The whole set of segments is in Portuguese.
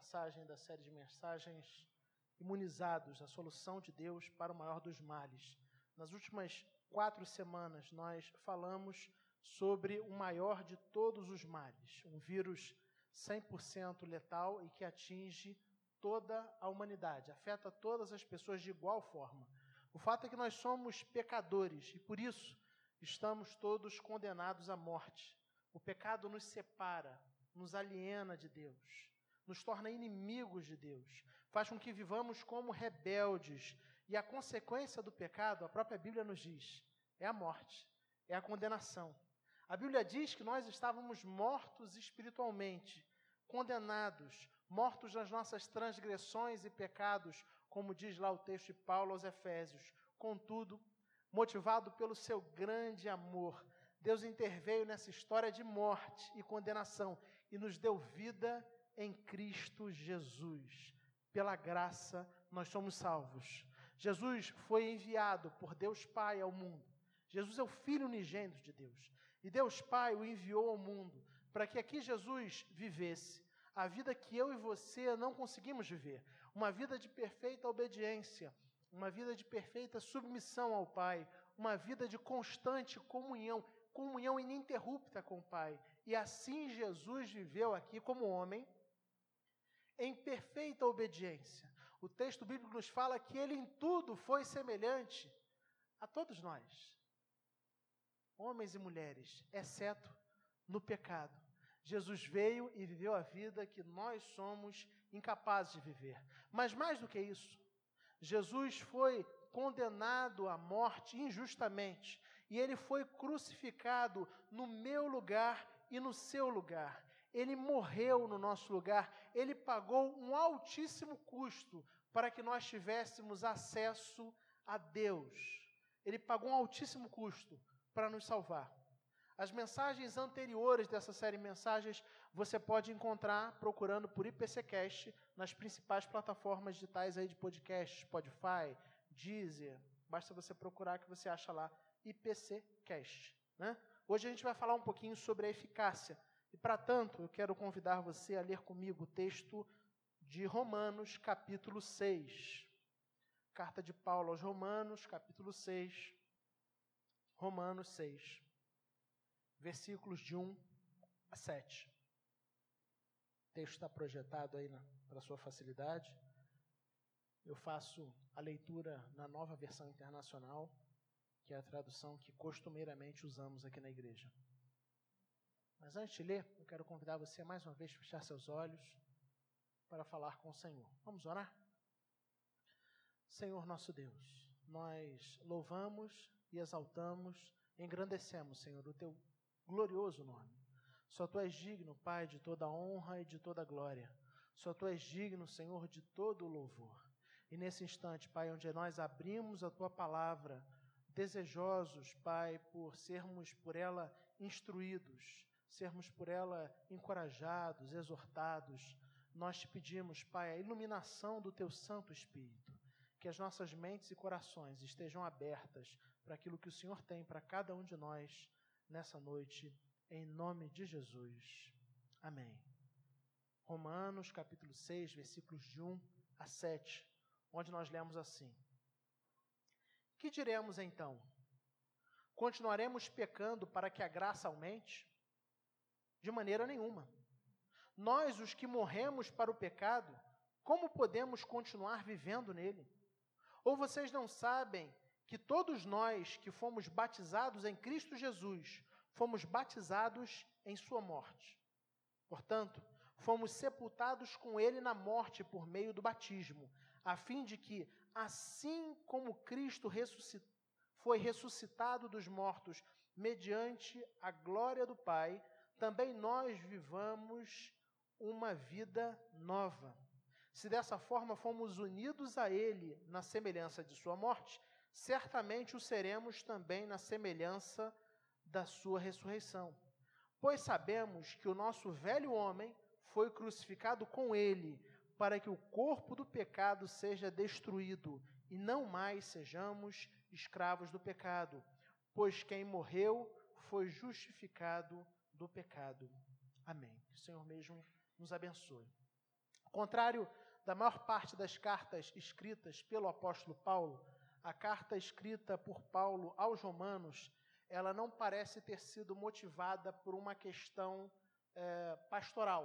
mensagem da série de mensagens Imunizados, a solução de Deus para o maior dos males. Nas últimas quatro semanas, nós falamos sobre o maior de todos os males, um vírus 100% letal e que atinge toda a humanidade, afeta todas as pessoas de igual forma. O fato é que nós somos pecadores e por isso estamos todos condenados à morte. O pecado nos separa, nos aliena de Deus, nos torna inimigos de Deus, faz com que vivamos como rebeldes. E a consequência do pecado, a própria Bíblia nos diz, é a morte, é a condenação. A Bíblia diz que nós estávamos mortos espiritualmente, condenados, mortos nas nossas transgressões e pecados, como diz lá o texto de Paulo aos Efésios. Contudo, motivado pelo seu grande amor, Deus interveio nessa história de morte e condenação e nos deu vida em Cristo Jesus. Pela graça, nós somos salvos. Jesus foi enviado por Deus Pai ao mundo. Jesus é o Filho unigênito de Deus. E Deus Pai o enviou ao mundo para que aqui Jesus vivesse a vida que eu e você não conseguimos viver. Uma vida de perfeita obediência, uma vida de perfeita submissão ao Pai, uma vida de constante comunhão comunhão ininterrupta com o Pai. E assim Jesus viveu aqui como homem, em perfeita obediência. O texto bíblico nos fala que ele em tudo foi semelhante a todos nós, homens e mulheres, exceto no pecado. Jesus veio e viveu a vida que nós somos incapazes de viver. Mas mais do que isso, Jesus foi condenado à morte injustamente e ele foi crucificado no meu lugar e no seu lugar. Ele morreu no nosso lugar, ele pagou um altíssimo custo para que nós tivéssemos acesso a Deus. Ele pagou um altíssimo custo para nos salvar. As mensagens anteriores dessa série de mensagens você pode encontrar procurando por IPCcast nas principais plataformas digitais aí de podcast, Spotify, Deezer. Basta você procurar que você acha lá IPC Cast. Né? Hoje a gente vai falar um pouquinho sobre a eficácia. E, para tanto, eu quero convidar você a ler comigo o texto de Romanos, capítulo 6. Carta de Paulo aos Romanos, capítulo 6. Romanos 6, versículos de 1 a 7. O texto está projetado aí para sua facilidade. Eu faço a leitura na nova versão internacional que é a tradução que costumeiramente usamos aqui na igreja. Mas antes de ler, eu quero convidar você mais uma vez a fechar seus olhos para falar com o Senhor. Vamos orar? Senhor nosso Deus, nós louvamos e exaltamos, engrandecemos, Senhor, o teu glorioso nome. Só tu és digno, Pai, de toda honra e de toda glória. Só tu és digno, Senhor, de todo o louvor. E nesse instante, Pai, onde nós abrimos a tua palavra, desejosos, Pai, por sermos por ela instruídos, sermos por ela encorajados, exortados. Nós te pedimos, Pai, a iluminação do teu Santo Espírito, que as nossas mentes e corações estejam abertas para aquilo que o Senhor tem para cada um de nós nessa noite, em nome de Jesus. Amém. Romanos capítulo 6, versículos de 1 a 7, onde nós lemos assim: que diremos então? Continuaremos pecando para que a graça aumente? De maneira nenhuma. Nós, os que morremos para o pecado, como podemos continuar vivendo nele? Ou vocês não sabem que todos nós que fomos batizados em Cristo Jesus, fomos batizados em Sua morte? Portanto, fomos sepultados com Ele na morte por meio do batismo, a fim de que, assim como Cristo ressuscit... foi ressuscitado dos mortos mediante a glória do Pai, também nós vivamos uma vida nova. Se dessa forma fomos unidos a Ele na semelhança de Sua morte, certamente o seremos também na semelhança da Sua ressurreição. Pois sabemos que o nosso velho homem foi crucificado com Ele para que o corpo do pecado seja destruído e não mais sejamos escravos do pecado, pois quem morreu foi justificado do pecado. Amém. Que o Senhor mesmo nos abençoe. Ao contrário da maior parte das cartas escritas pelo apóstolo Paulo, a carta escrita por Paulo aos Romanos, ela não parece ter sido motivada por uma questão é, pastoral.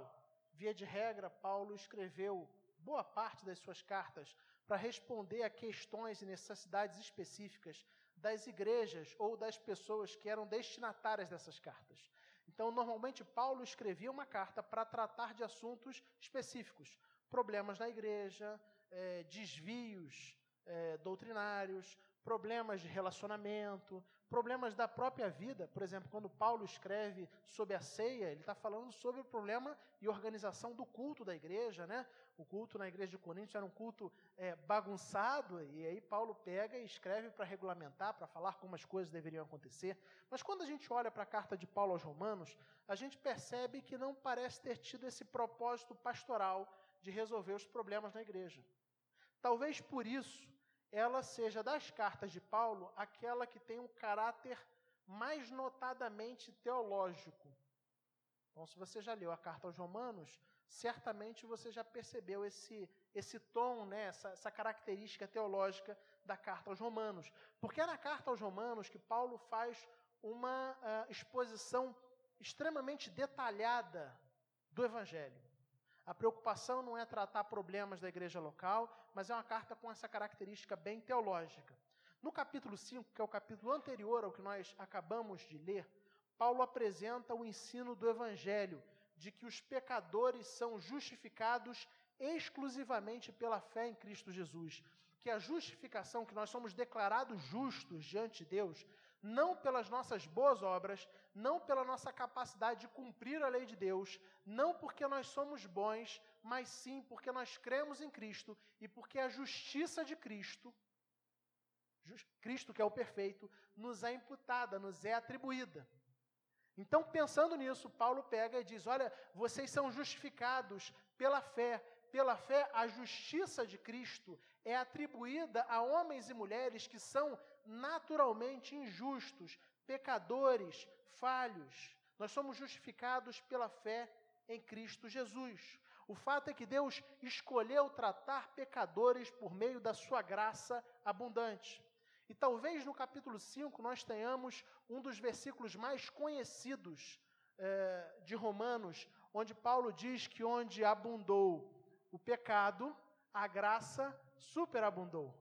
Via de regra, Paulo escreveu boa parte das suas cartas para responder a questões e necessidades específicas das igrejas ou das pessoas que eram destinatárias dessas cartas. Então, normalmente, Paulo escrevia uma carta para tratar de assuntos específicos, problemas na igreja, é, desvios é, doutrinários, problemas de relacionamento, problemas da própria vida. Por exemplo, quando Paulo escreve sobre a ceia, ele está falando sobre o problema e organização do culto da igreja. Né? O culto na igreja de Coríntios era um culto é, bagunçado, e aí Paulo pega e escreve para regulamentar, para falar como as coisas deveriam acontecer. Mas quando a gente olha para a carta de Paulo aos Romanos, a gente percebe que não parece ter tido esse propósito pastoral de resolver os problemas na igreja. Talvez por isso ela seja das cartas de Paulo aquela que tem um caráter mais notadamente teológico. Então, se você já leu a carta aos Romanos, certamente você já percebeu esse, esse tom, né, essa, essa característica teológica da carta aos Romanos. Porque é na carta aos Romanos que Paulo faz uma uh, exposição extremamente detalhada do Evangelho. A preocupação não é tratar problemas da igreja local, mas é uma carta com essa característica bem teológica. No capítulo 5, que é o capítulo anterior ao que nós acabamos de ler, Paulo apresenta o ensino do evangelho, de que os pecadores são justificados exclusivamente pela fé em Cristo Jesus. Que a justificação, que nós somos declarados justos diante de Deus, não pelas nossas boas obras, não pela nossa capacidade de cumprir a lei de Deus, não porque nós somos bons, mas sim porque nós cremos em Cristo e porque a justiça de Cristo, Cristo que é o perfeito, nos é imputada, nos é atribuída. Então, pensando nisso, Paulo pega e diz: Olha, vocês são justificados pela fé. Pela fé, a justiça de Cristo é atribuída a homens e mulheres que são naturalmente injustos, pecadores, falhos. Nós somos justificados pela fé em Cristo Jesus. O fato é que Deus escolheu tratar pecadores por meio da sua graça abundante. E talvez no capítulo 5 nós tenhamos um dos versículos mais conhecidos eh, de Romanos, onde Paulo diz que onde abundou o pecado, a graça superabundou.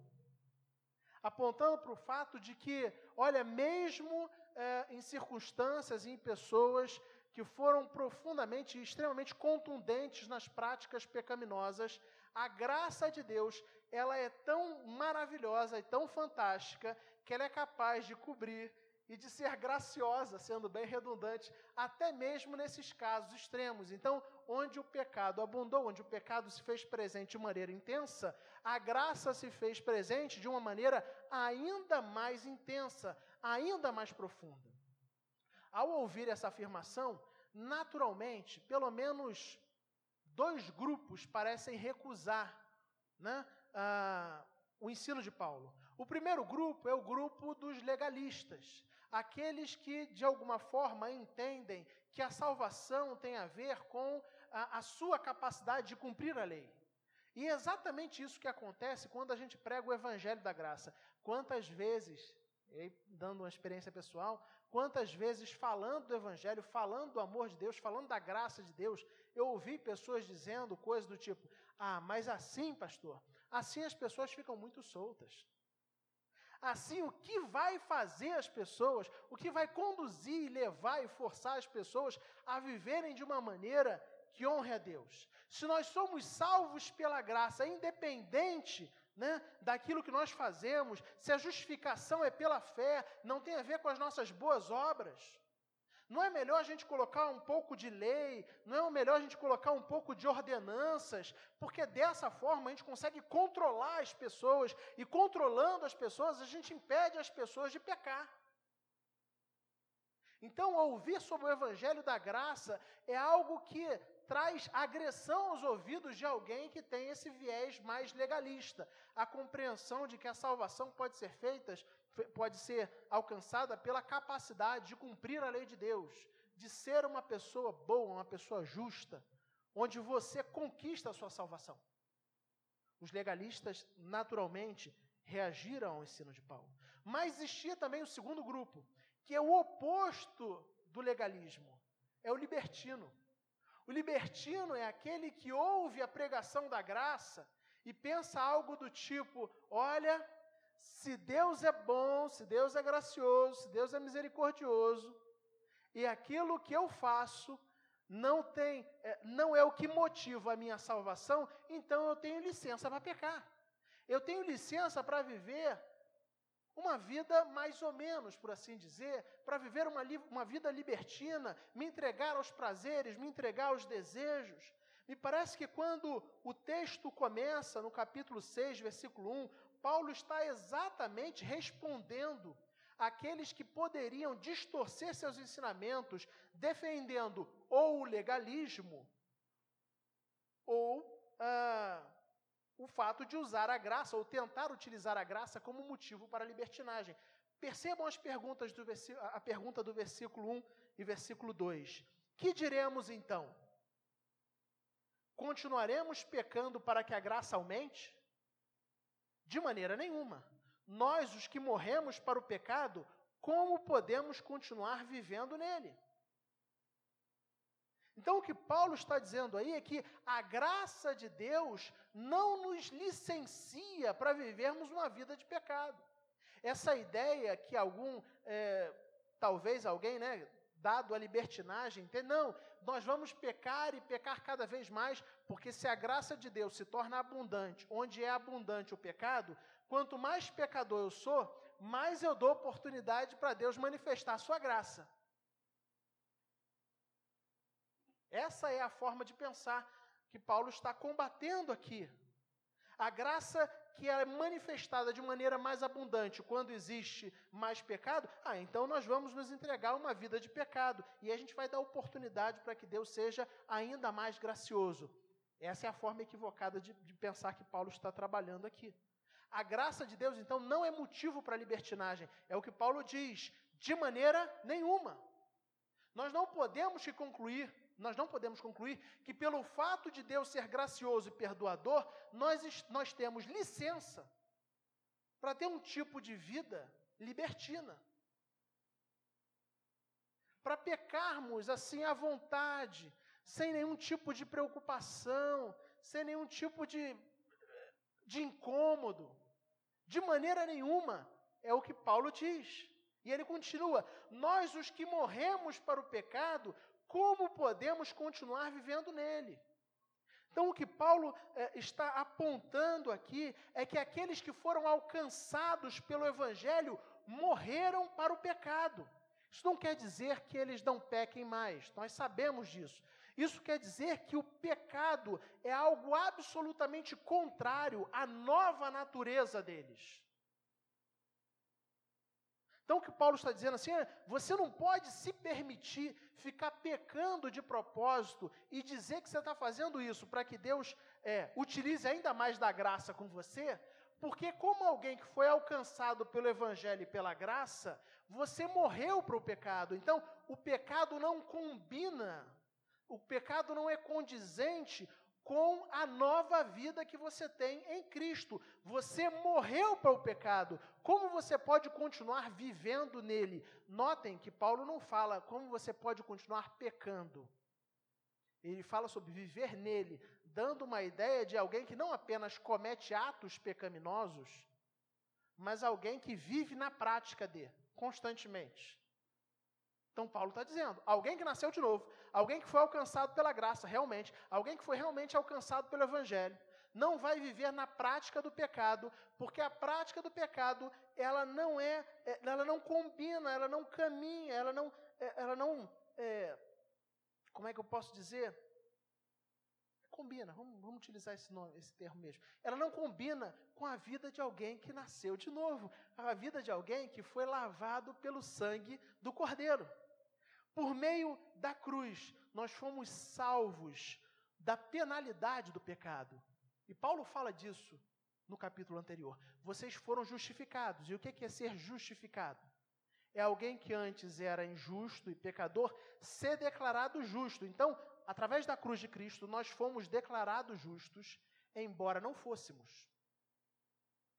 Apontando para o fato de que, olha, mesmo é, em circunstâncias e em pessoas que foram profundamente e extremamente contundentes nas práticas pecaminosas, a graça de Deus, ela é tão maravilhosa e tão fantástica que ela é capaz de cobrir e de ser graciosa, sendo bem redundante, até mesmo nesses casos extremos. Então, onde o pecado abundou, onde o pecado se fez presente de maneira intensa, a graça se fez presente de uma maneira ainda mais intensa, ainda mais profunda. Ao ouvir essa afirmação, naturalmente, pelo menos dois grupos parecem recusar né, o ensino de Paulo. O primeiro grupo é o grupo dos legalistas, aqueles que, de alguma forma, entendem que a salvação tem a ver com a, a sua capacidade de cumprir a lei. E é exatamente isso que acontece quando a gente prega o evangelho da graça. Quantas vezes, dando uma experiência pessoal, quantas vezes falando do evangelho, falando do amor de Deus, falando da graça de Deus, eu ouvi pessoas dizendo coisas do tipo: "Ah, mas assim, pastor, assim as pessoas ficam muito soltas". Assim, o que vai fazer as pessoas, o que vai conduzir, levar e forçar as pessoas a viverem de uma maneira que honre a Deus? Se nós somos salvos pela graça, independente né, daquilo que nós fazemos, se a justificação é pela fé, não tem a ver com as nossas boas obras. Não é melhor a gente colocar um pouco de lei, não é melhor a gente colocar um pouco de ordenanças, porque dessa forma a gente consegue controlar as pessoas, e controlando as pessoas, a gente impede as pessoas de pecar. Então, ouvir sobre o Evangelho da Graça é algo que traz agressão aos ouvidos de alguém que tem esse viés mais legalista. A compreensão de que a salvação pode ser feita, pode ser alcançada pela capacidade de cumprir a lei de Deus, de ser uma pessoa boa, uma pessoa justa, onde você conquista a sua salvação. Os legalistas, naturalmente, reagiram ao ensino de Paulo. Mas existia também o segundo grupo, que é o oposto do legalismo, é o libertino. O libertino é aquele que ouve a pregação da graça e pensa algo do tipo: olha, se Deus é bom, se Deus é gracioso, se Deus é misericordioso, e aquilo que eu faço não tem, é, não é o que motiva a minha salvação, então eu tenho licença para pecar. Eu tenho licença para viver uma vida mais ou menos, por assim dizer, para viver uma, uma vida libertina, me entregar aos prazeres, me entregar aos desejos. Me parece que quando o texto começa, no capítulo 6, versículo 1, Paulo está exatamente respondendo àqueles que poderiam distorcer seus ensinamentos, defendendo ou o legalismo, ou ah, o fato de usar a graça, ou tentar utilizar a graça como motivo para a libertinagem. Percebam as perguntas do a pergunta do versículo 1 e versículo 2. Que diremos então? Continuaremos pecando para que a graça aumente? De maneira nenhuma. Nós, os que morremos para o pecado, como podemos continuar vivendo nele? Então, o que Paulo está dizendo aí é que a graça de Deus não nos licencia para vivermos uma vida de pecado. Essa ideia que algum, é, talvez alguém, né, dado a libertinagem, não, nós vamos pecar e pecar cada vez mais, porque se a graça de Deus se torna abundante, onde é abundante o pecado, quanto mais pecador eu sou, mais eu dou oportunidade para Deus manifestar a sua graça. Essa é a forma de pensar que Paulo está combatendo aqui. A graça que é manifestada de maneira mais abundante quando existe mais pecado, ah, então nós vamos nos entregar uma vida de pecado e a gente vai dar oportunidade para que Deus seja ainda mais gracioso. Essa é a forma equivocada de, de pensar que Paulo está trabalhando aqui. A graça de Deus, então, não é motivo para libertinagem, é o que Paulo diz, de maneira nenhuma. Nós não podemos concluir nós não podemos concluir que, pelo fato de Deus ser gracioso e perdoador, nós, nós temos licença para ter um tipo de vida libertina. Para pecarmos assim à vontade, sem nenhum tipo de preocupação, sem nenhum tipo de, de incômodo. De maneira nenhuma, é o que Paulo diz. E ele continua: Nós, os que morremos para o pecado, como podemos continuar vivendo nele? Então, o que Paulo é, está apontando aqui é que aqueles que foram alcançados pelo Evangelho morreram para o pecado. Isso não quer dizer que eles não pequem mais, nós sabemos disso. Isso quer dizer que o pecado é algo absolutamente contrário à nova natureza deles. Então, o que Paulo está dizendo assim é: você não pode se permitir ficar pecando de propósito e dizer que você está fazendo isso para que Deus é, utilize ainda mais da graça com você, porque, como alguém que foi alcançado pelo Evangelho e pela graça, você morreu para o pecado. Então, o pecado não combina, o pecado não é condizente com a nova vida que você tem em Cristo. Você morreu para o pecado. Como você pode continuar vivendo nele? Notem que Paulo não fala como você pode continuar pecando. Ele fala sobre viver nele, dando uma ideia de alguém que não apenas comete atos pecaminosos, mas alguém que vive na prática de, constantemente. Então, Paulo está dizendo: alguém que nasceu de novo, alguém que foi alcançado pela graça, realmente, alguém que foi realmente alcançado pelo Evangelho, não vai viver na prática do pecado, porque a prática do pecado, ela não é, é ela não combina, ela não caminha, ela não, é, ela não, é, como é que eu posso dizer? Combina, vamos, vamos utilizar esse, nome, esse termo mesmo. Ela não combina com a vida de alguém que nasceu de novo, a vida de alguém que foi lavado pelo sangue do Cordeiro. Por meio da cruz, nós fomos salvos da penalidade do pecado. E Paulo fala disso no capítulo anterior. Vocês foram justificados. E o que é ser justificado? É alguém que antes era injusto e pecador ser declarado justo. Então, através da cruz de Cristo, nós fomos declarados justos, embora não fôssemos.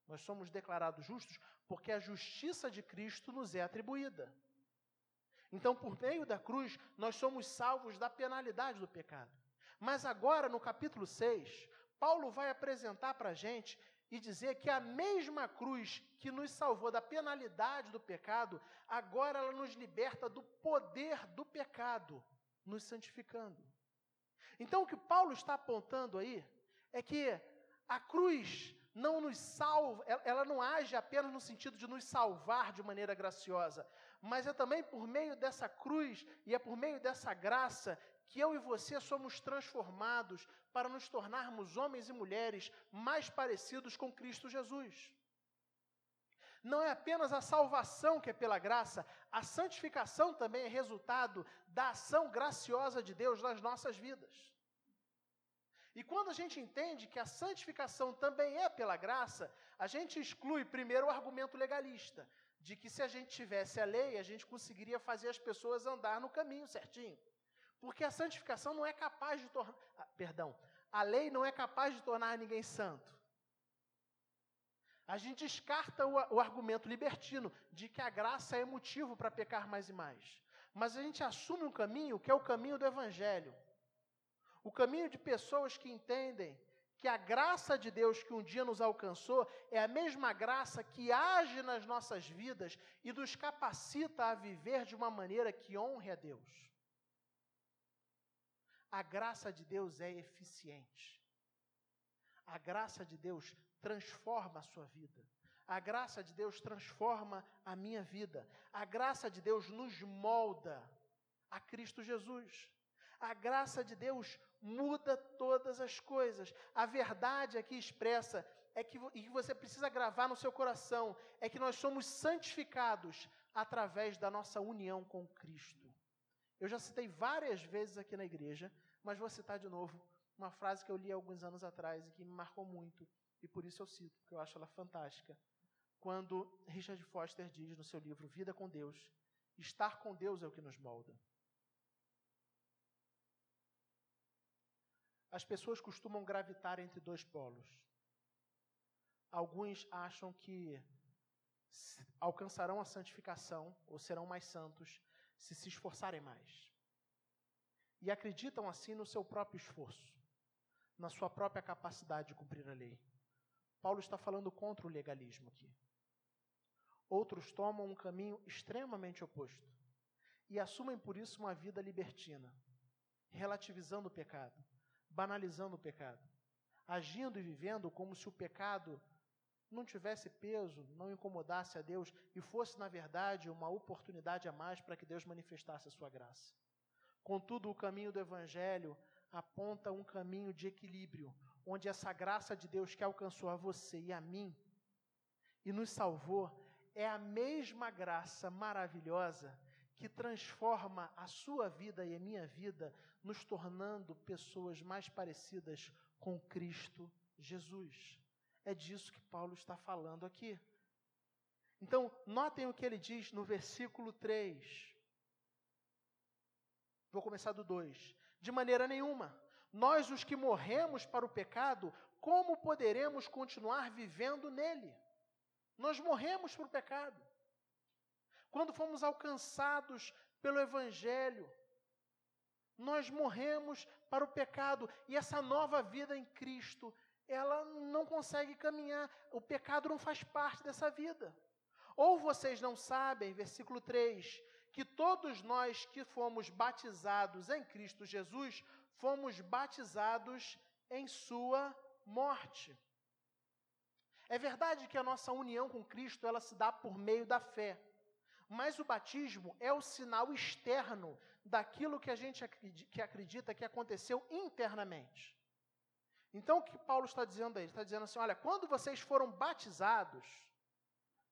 Nós somos declarados justos porque a justiça de Cristo nos é atribuída. Então, por meio da cruz, nós somos salvos da penalidade do pecado. Mas agora, no capítulo 6, Paulo vai apresentar para a gente e dizer que a mesma cruz que nos salvou da penalidade do pecado, agora ela nos liberta do poder do pecado, nos santificando. Então, o que Paulo está apontando aí é que a cruz não nos salva, ela não age apenas no sentido de nos salvar de maneira graciosa, mas é também por meio dessa cruz e é por meio dessa graça que eu e você somos transformados para nos tornarmos homens e mulheres mais parecidos com Cristo Jesus. Não é apenas a salvação que é pela graça, a santificação também é resultado da ação graciosa de Deus nas nossas vidas. E quando a gente entende que a santificação também é pela graça, a gente exclui primeiro o argumento legalista, de que se a gente tivesse a lei, a gente conseguiria fazer as pessoas andar no caminho certinho. Porque a santificação não é capaz de tornar. Ah, perdão, a lei não é capaz de tornar ninguém santo. A gente descarta o, o argumento libertino de que a graça é motivo para pecar mais e mais. Mas a gente assume um caminho que é o caminho do Evangelho. O caminho de pessoas que entendem que a graça de Deus que um dia nos alcançou é a mesma graça que age nas nossas vidas e nos capacita a viver de uma maneira que honre a Deus. A graça de Deus é eficiente. A graça de Deus transforma a sua vida. A graça de Deus transforma a minha vida. A graça de Deus nos molda a Cristo Jesus. A graça de Deus muda todas as coisas. A verdade aqui expressa é que, e que você precisa gravar no seu coração é que nós somos santificados através da nossa união com Cristo. Eu já citei várias vezes aqui na igreja, mas vou citar de novo uma frase que eu li alguns anos atrás e que me marcou muito, e por isso eu cito, porque eu acho ela fantástica. Quando Richard Foster diz no seu livro Vida com Deus: estar com Deus é o que nos molda. As pessoas costumam gravitar entre dois polos. Alguns acham que alcançarão a santificação ou serão mais santos se se esforçarem mais. E acreditam assim no seu próprio esforço, na sua própria capacidade de cumprir a lei. Paulo está falando contra o legalismo aqui. Outros tomam um caminho extremamente oposto e assumem por isso uma vida libertina, relativizando o pecado, banalizando o pecado, agindo e vivendo como se o pecado não tivesse peso, não incomodasse a Deus e fosse, na verdade, uma oportunidade a mais para que Deus manifestasse a sua graça. Contudo, o caminho do Evangelho aponta um caminho de equilíbrio, onde essa graça de Deus que alcançou a você e a mim e nos salvou é a mesma graça maravilhosa que transforma a sua vida e a minha vida, nos tornando pessoas mais parecidas com Cristo Jesus. É disso que Paulo está falando aqui. Então, notem o que ele diz no versículo 3. Vou começar do 2. De maneira nenhuma. Nós, os que morremos para o pecado, como poderemos continuar vivendo nele? Nós morremos para o pecado. Quando fomos alcançados pelo Evangelho, nós morremos para o pecado e essa nova vida em Cristo, ela não consegue caminhar, o pecado não faz parte dessa vida. Ou vocês não sabem, versículo 3, que todos nós que fomos batizados em Cristo Jesus, fomos batizados em Sua morte. É verdade que a nossa união com Cristo ela se dá por meio da fé. Mas o batismo é o sinal externo daquilo que a gente acredita que aconteceu internamente. Então, o que Paulo está dizendo aí? Ele está dizendo assim: olha, quando vocês foram batizados,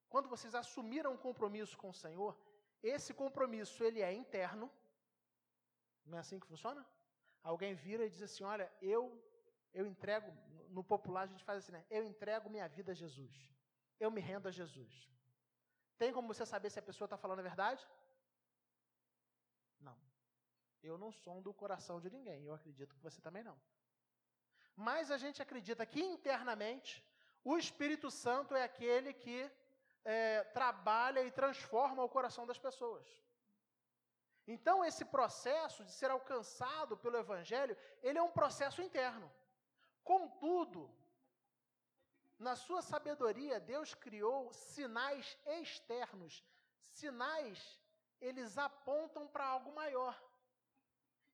quando vocês assumiram um compromisso com o Senhor, esse compromisso, ele é interno. Não é assim que funciona? Alguém vira e diz assim: Olha, eu eu entrego, no popular a gente faz assim, né? Eu entrego minha vida a Jesus. Eu me rendo a Jesus. Tem como você saber se a pessoa está falando a verdade? Não. Eu não sondo o coração de ninguém, eu acredito que você também não. Mas a gente acredita que internamente o Espírito Santo é aquele que é, trabalha e transforma o coração das pessoas. Então, esse processo de ser alcançado pelo Evangelho, ele é um processo interno. Contudo, na sua sabedoria, Deus criou sinais externos. Sinais, eles apontam para algo maior.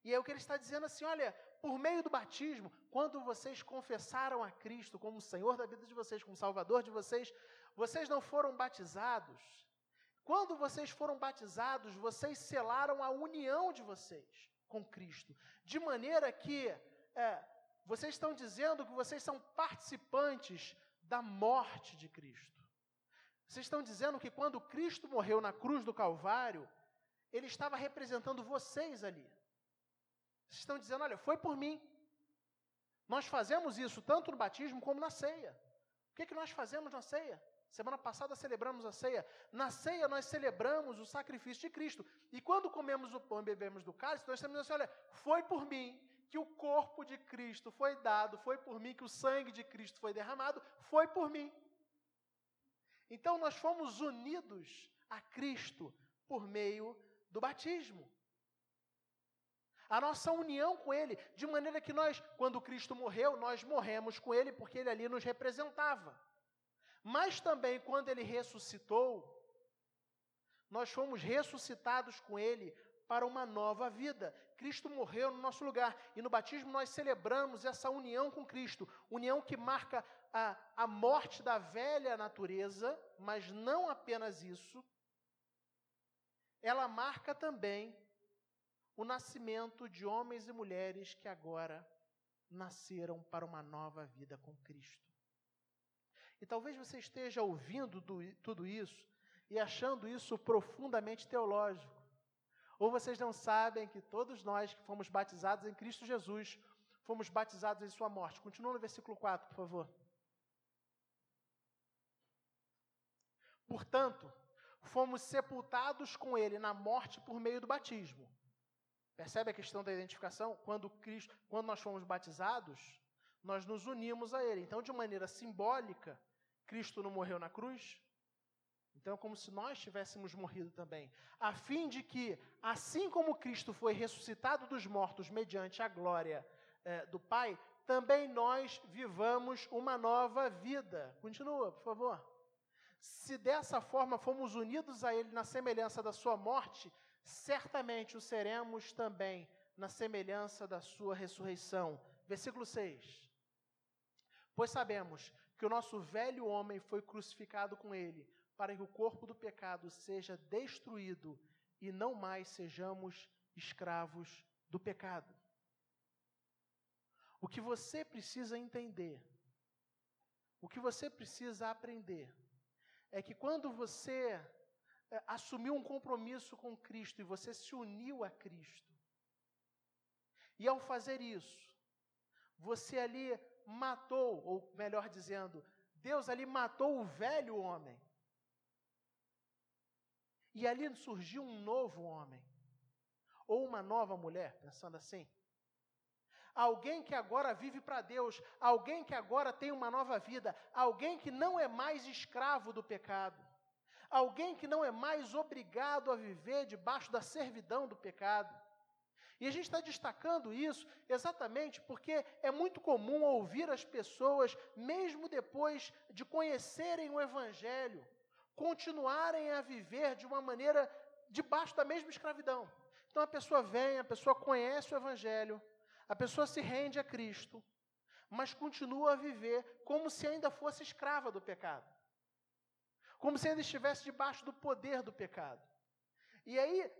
E é o que ele está dizendo assim: olha, por meio do batismo, quando vocês confessaram a Cristo como Senhor da vida de vocês, como Salvador de vocês, vocês não foram batizados. Quando vocês foram batizados, vocês selaram a união de vocês com Cristo, de maneira que é, vocês estão dizendo que vocês são participantes da morte de Cristo. Vocês estão dizendo que quando Cristo morreu na cruz do Calvário, ele estava representando vocês ali. Vocês estão dizendo, olha, foi por mim. Nós fazemos isso tanto no batismo como na ceia. O que, é que nós fazemos na ceia? Semana passada celebramos a ceia. Na ceia nós celebramos o sacrifício de Cristo. E quando comemos o pão e bebemos do cálice, nós estamos dizendo assim, olha, foi por mim que o corpo de Cristo foi dado, foi por mim que o sangue de Cristo foi derramado, foi por mim. Então nós fomos unidos a Cristo por meio do batismo a nossa união com Ele, de maneira que nós, quando Cristo morreu, nós morremos com Ele porque Ele ali nos representava. Mas também quando Ele ressuscitou, nós fomos ressuscitados com Ele para uma nova vida. Cristo morreu no nosso lugar e no batismo nós celebramos essa união com Cristo, união que marca a, a morte da velha natureza, mas não apenas isso, ela marca também o nascimento de homens e mulheres que agora nasceram para uma nova vida com Cristo. E talvez você esteja ouvindo do, tudo isso e achando isso profundamente teológico. Ou vocês não sabem que todos nós que fomos batizados em Cristo Jesus fomos batizados em Sua morte. Continua no versículo 4, por favor. Portanto, fomos sepultados com Ele na morte por meio do batismo Percebe a questão da identificação? Quando Cristo, quando nós fomos batizados, nós nos unimos a Ele. Então, de maneira simbólica, Cristo não morreu na cruz. Então, é como se nós tivéssemos morrido também, a fim de que, assim como Cristo foi ressuscitado dos mortos mediante a glória é, do Pai, também nós vivamos uma nova vida. Continua, por favor. Se dessa forma fomos unidos a Ele na semelhança da Sua morte, certamente o seremos também na semelhança da sua ressurreição. Versículo 6. Pois sabemos que o nosso velho homem foi crucificado com ele, para que o corpo do pecado seja destruído e não mais sejamos escravos do pecado. O que você precisa entender, o que você precisa aprender, é que quando você é, assumiu um compromisso com Cristo e você se uniu a Cristo. E ao fazer isso, você ali matou, ou melhor dizendo, Deus ali matou o velho homem. E ali surgiu um novo homem, ou uma nova mulher, pensando assim. Alguém que agora vive para Deus, alguém que agora tem uma nova vida, alguém que não é mais escravo do pecado alguém que não é mais obrigado a viver debaixo da servidão do pecado. E a gente está destacando isso exatamente porque é muito comum ouvir as pessoas, mesmo depois de conhecerem o Evangelho, continuarem a viver de uma maneira debaixo da mesma escravidão. Então a pessoa vem, a pessoa conhece o Evangelho, a pessoa se rende a Cristo, mas continua a viver como se ainda fosse escrava do pecado como se ainda estivesse debaixo do poder do pecado. E aí,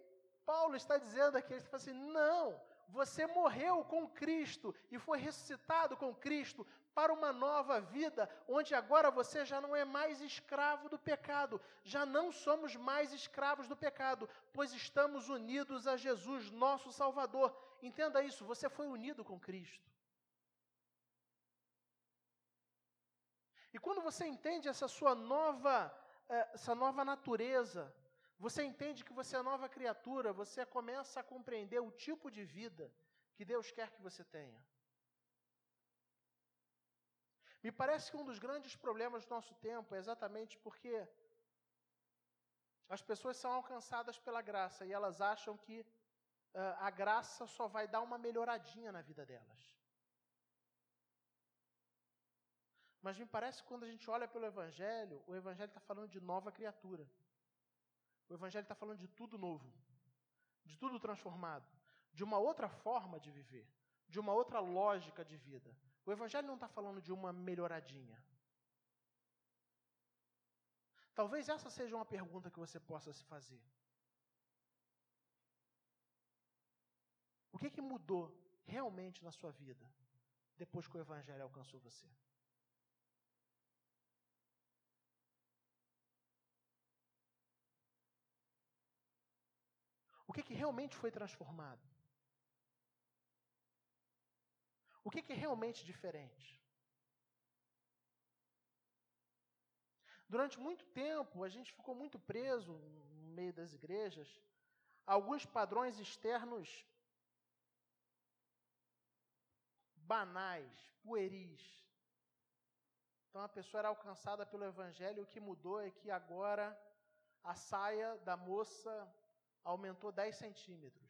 Paulo está dizendo aqui, ele está assim, não, você morreu com Cristo e foi ressuscitado com Cristo para uma nova vida, onde agora você já não é mais escravo do pecado, já não somos mais escravos do pecado, pois estamos unidos a Jesus, nosso Salvador. Entenda isso, você foi unido com Cristo. E quando você entende essa sua nova é, essa nova natureza, você entende que você é nova criatura, você começa a compreender o tipo de vida que Deus quer que você tenha. Me parece que um dos grandes problemas do nosso tempo é exatamente porque as pessoas são alcançadas pela graça e elas acham que uh, a graça só vai dar uma melhoradinha na vida delas. Mas me parece que quando a gente olha pelo Evangelho, o Evangelho está falando de nova criatura. O Evangelho está falando de tudo novo, de tudo transformado, de uma outra forma de viver, de uma outra lógica de vida. O Evangelho não está falando de uma melhoradinha. Talvez essa seja uma pergunta que você possa se fazer. O que, que mudou realmente na sua vida depois que o Evangelho alcançou você? O que, que realmente foi transformado? O que, é realmente diferente? Durante muito tempo, a gente ficou muito preso no meio das igrejas a alguns padrões externos banais, pueris. Então a pessoa era alcançada pelo evangelho, o que mudou é que agora a saia da moça aumentou 10 centímetros.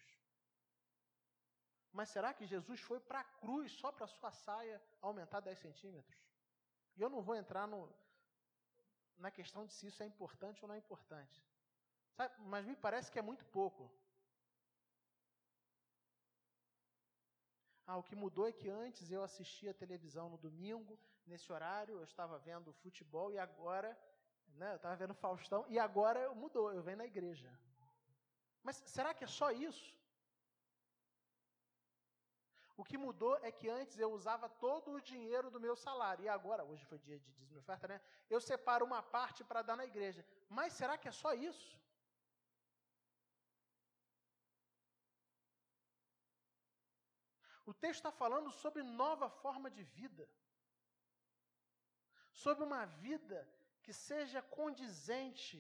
Mas será que Jesus foi para a cruz só para sua saia aumentar 10 centímetros? E eu não vou entrar no, na questão de se isso é importante ou não é importante. Sabe? Mas me parece que é muito pouco. Ah, o que mudou é que antes eu assistia televisão no domingo, nesse horário eu estava vendo futebol e agora, né, eu estava vendo Faustão e agora mudou, eu venho na igreja. Mas será que é só isso? O que mudou é que antes eu usava todo o dinheiro do meu salário. E agora, hoje foi dia de dízimo oferta, né? Eu separo uma parte para dar na igreja. Mas será que é só isso? O texto está falando sobre nova forma de vida. Sobre uma vida que seja condizente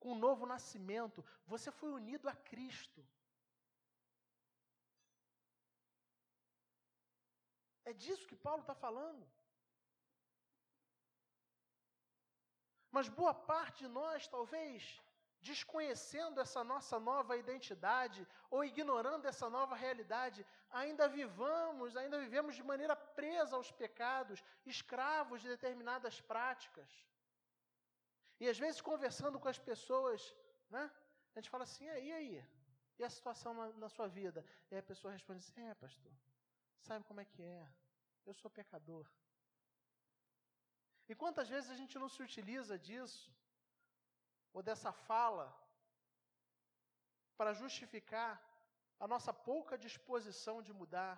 com o novo nascimento. Você foi unido a Cristo. É disso que Paulo está falando. Mas boa parte de nós, talvez, desconhecendo essa nossa nova identidade ou ignorando essa nova realidade, ainda vivamos, ainda vivemos de maneira presa aos pecados, escravos de determinadas práticas. E às vezes, conversando com as pessoas, né, a gente fala assim: e aí? E a situação na, na sua vida? E a pessoa responde assim: é, pastor, sabe como é que é? Eu sou pecador. E quantas vezes a gente não se utiliza disso, ou dessa fala, para justificar a nossa pouca disposição de mudar,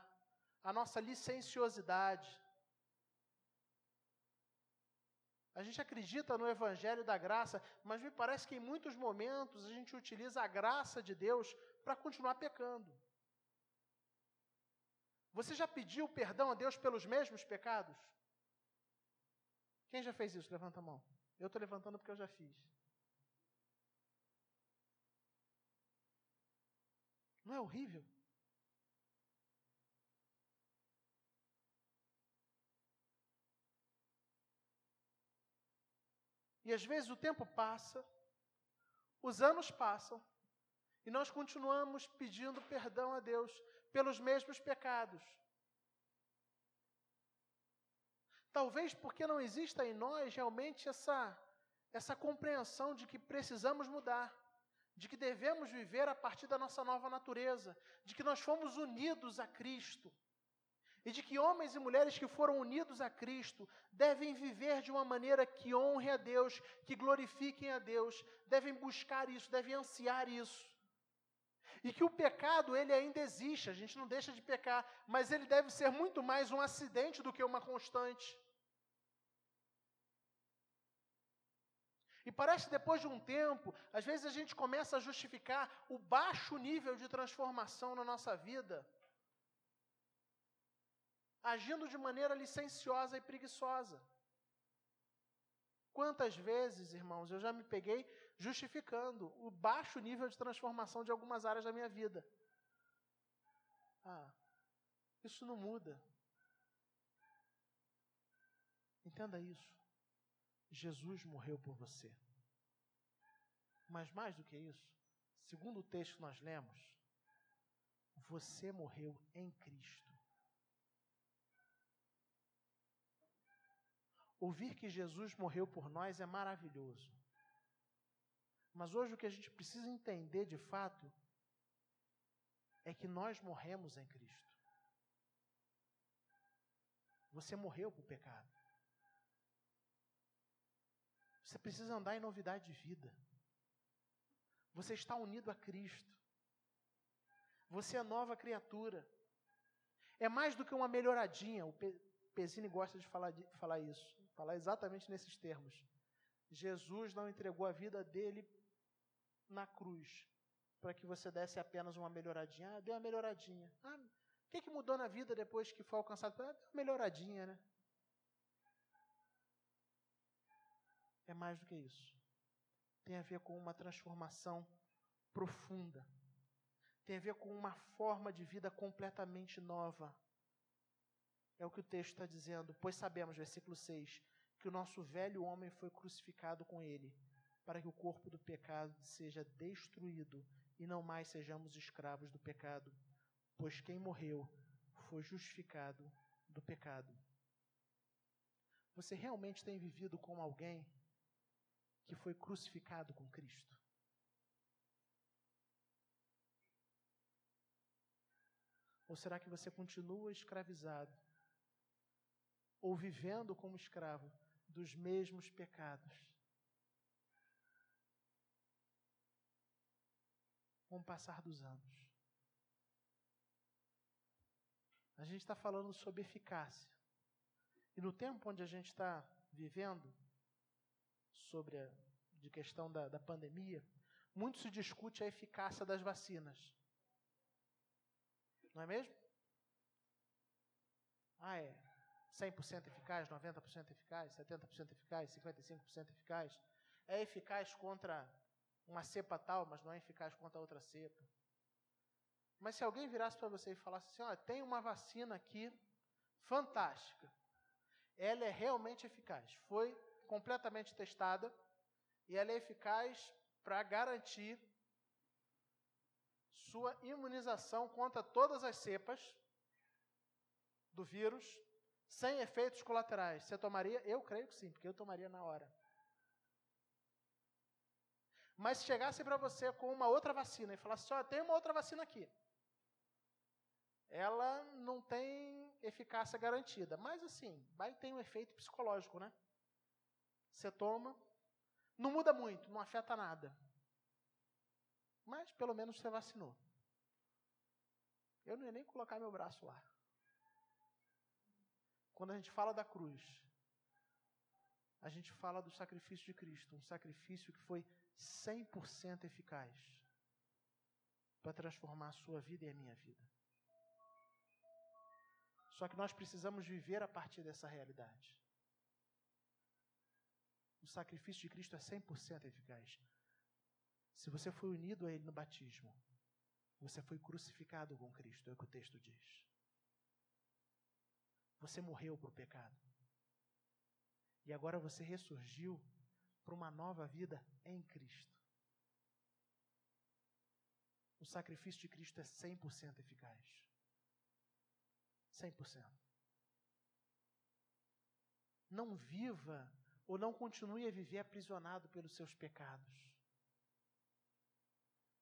a nossa licenciosidade, a gente acredita no Evangelho da graça, mas me parece que em muitos momentos a gente utiliza a graça de Deus para continuar pecando. Você já pediu perdão a Deus pelos mesmos pecados? Quem já fez isso? Levanta a mão. Eu estou levantando porque eu já fiz. Não é horrível? E às vezes o tempo passa, os anos passam, e nós continuamos pedindo perdão a Deus pelos mesmos pecados. Talvez porque não exista em nós realmente essa, essa compreensão de que precisamos mudar, de que devemos viver a partir da nossa nova natureza, de que nós fomos unidos a Cristo e de que homens e mulheres que foram unidos a Cristo devem viver de uma maneira que honre a Deus, que glorifiquem a Deus, devem buscar isso, devem ansiar isso. E que o pecado, ele ainda existe, a gente não deixa de pecar, mas ele deve ser muito mais um acidente do que uma constante. E parece que depois de um tempo, às vezes a gente começa a justificar o baixo nível de transformação na nossa vida agindo de maneira licenciosa e preguiçosa. Quantas vezes, irmãos, eu já me peguei justificando o baixo nível de transformação de algumas áreas da minha vida. Ah, isso não muda. Entenda isso. Jesus morreu por você. Mas mais do que isso, segundo o texto que nós lemos, você morreu em Cristo. Ouvir que Jesus morreu por nós é maravilhoso. Mas hoje o que a gente precisa entender de fato é que nós morremos em Cristo. Você morreu para o pecado. Você precisa andar em novidade de vida. Você está unido a Cristo. Você é nova criatura. É mais do que uma melhoradinha. O Pesini gosta de falar, de falar isso, falar exatamente nesses termos. Jesus não entregou a vida dele na cruz para que você desse apenas uma melhoradinha. Ah, deu uma melhoradinha. Ah, o que, que mudou na vida depois que foi alcançado? Ah, deu uma melhoradinha, né? É mais do que isso. Tem a ver com uma transformação profunda. Tem a ver com uma forma de vida completamente nova. É o que o texto está dizendo. Pois sabemos, versículo 6, que o nosso velho homem foi crucificado com ele, para que o corpo do pecado seja destruído e não mais sejamos escravos do pecado, pois quem morreu foi justificado do pecado. Você realmente tem vivido como alguém que foi crucificado com Cristo? Ou será que você continua escravizado ou vivendo como escravo dos mesmos pecados? Com o passar dos anos. A gente está falando sobre eficácia. E no tempo onde a gente está vivendo, sobre a de questão da, da pandemia, muito se discute a eficácia das vacinas. Não é mesmo? Ah, é 100% eficaz, 90% eficaz, 70% eficaz, 55% eficaz. É eficaz contra uma cepa tal, mas não é eficaz contra outra cepa. Mas se alguém virasse para você e falasse assim: olha, tem uma vacina aqui fantástica, ela é realmente eficaz, foi completamente testada e ela é eficaz para garantir sua imunização contra todas as cepas do vírus, sem efeitos colaterais. Você tomaria? Eu creio que sim, porque eu tomaria na hora. Mas se chegasse para você com uma outra vacina e falasse, olha, tem uma outra vacina aqui. Ela não tem eficácia garantida, mas assim, vai ter um efeito psicológico, né? Você toma, não muda muito, não afeta nada. Mas pelo menos você vacinou. Eu não ia nem colocar meu braço lá. Quando a gente fala da cruz, a gente fala do sacrifício de Cristo, um sacrifício que foi 100% eficaz para transformar a sua vida e a minha vida. Só que nós precisamos viver a partir dessa realidade. O sacrifício de Cristo é 100% eficaz. Se você foi unido a Ele no batismo, você foi crucificado com Cristo, é o que o texto diz. Você morreu para o pecado. E agora você ressurgiu para uma nova vida em Cristo. O sacrifício de Cristo é 100% eficaz. 100%. Não viva ou não continue a viver aprisionado pelos seus pecados.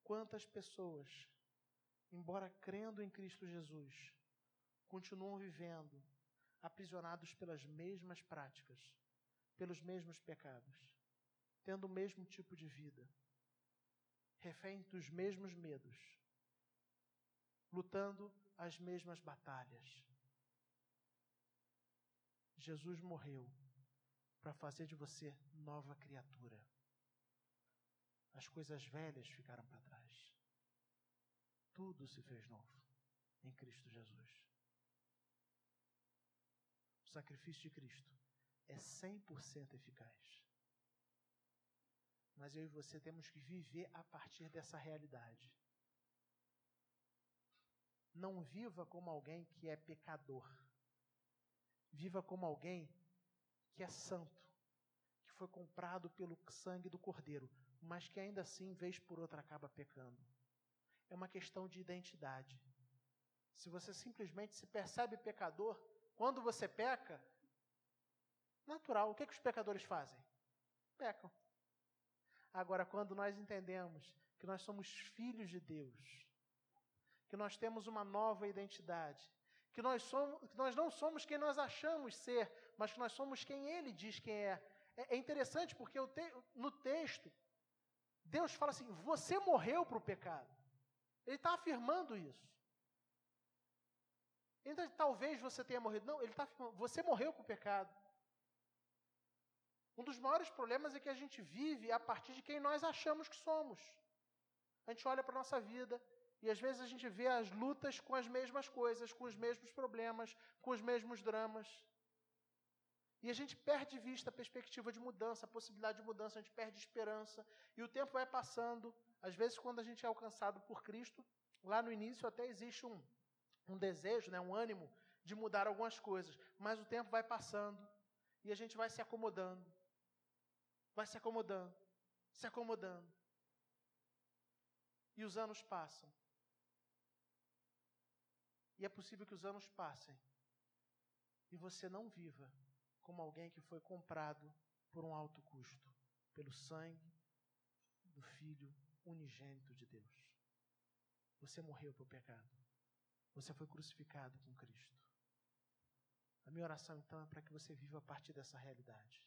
Quantas pessoas, embora crendo em Cristo Jesus, continuam vivendo aprisionados pelas mesmas práticas, pelos mesmos pecados? Tendo o mesmo tipo de vida, refém dos mesmos medos, lutando as mesmas batalhas. Jesus morreu para fazer de você nova criatura. As coisas velhas ficaram para trás. Tudo se fez novo em Cristo Jesus. O sacrifício de Cristo é 100% eficaz. Mas eu e você temos que viver a partir dessa realidade. Não viva como alguém que é pecador. Viva como alguém que é santo, que foi comprado pelo sangue do Cordeiro, mas que ainda assim, vez por outra, acaba pecando. É uma questão de identidade. Se você simplesmente se percebe pecador, quando você peca, natural, o que, é que os pecadores fazem? Pecam. Agora, quando nós entendemos que nós somos filhos de Deus, que nós temos uma nova identidade, que nós, somos, que nós não somos quem nós achamos ser, mas que nós somos quem Ele diz quem é. É, é interessante porque te, no texto, Deus fala assim: você morreu para o pecado. Ele está afirmando isso. Então, talvez você tenha morrido. Não, ele está afirmando: você morreu para o pecado. Um dos maiores problemas é que a gente vive a partir de quem nós achamos que somos. A gente olha para a nossa vida e às vezes a gente vê as lutas com as mesmas coisas, com os mesmos problemas, com os mesmos dramas. E a gente perde de vista a perspectiva de mudança, a possibilidade de mudança, a gente perde esperança. E o tempo vai passando. Às vezes, quando a gente é alcançado por Cristo, lá no início até existe um, um desejo, né, um ânimo de mudar algumas coisas. Mas o tempo vai passando e a gente vai se acomodando. Vai se acomodando, se acomodando. E os anos passam. E é possível que os anos passem e você não viva como alguém que foi comprado por um alto custo, pelo sangue do Filho unigênito de Deus. Você morreu pelo pecado. Você foi crucificado com Cristo. A minha oração então é para que você viva a partir dessa realidade.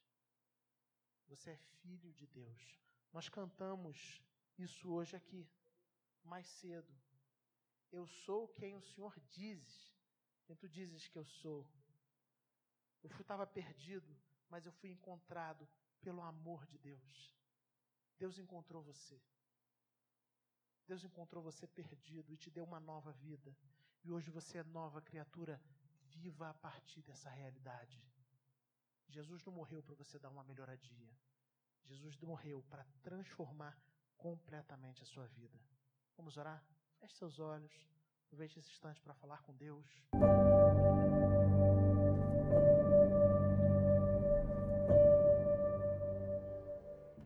Você é filho de Deus. Nós cantamos isso hoje aqui, mais cedo. Eu sou quem o Senhor diz, quem tu dizes que eu sou. Eu estava perdido, mas eu fui encontrado pelo amor de Deus. Deus encontrou você. Deus encontrou você perdido e te deu uma nova vida. E hoje você é nova criatura. Viva a partir dessa realidade. Jesus não morreu para você dar uma melhoradia. Jesus morreu para transformar completamente a sua vida. Vamos orar? Feche seus olhos. Aproveite esse instante para falar com Deus.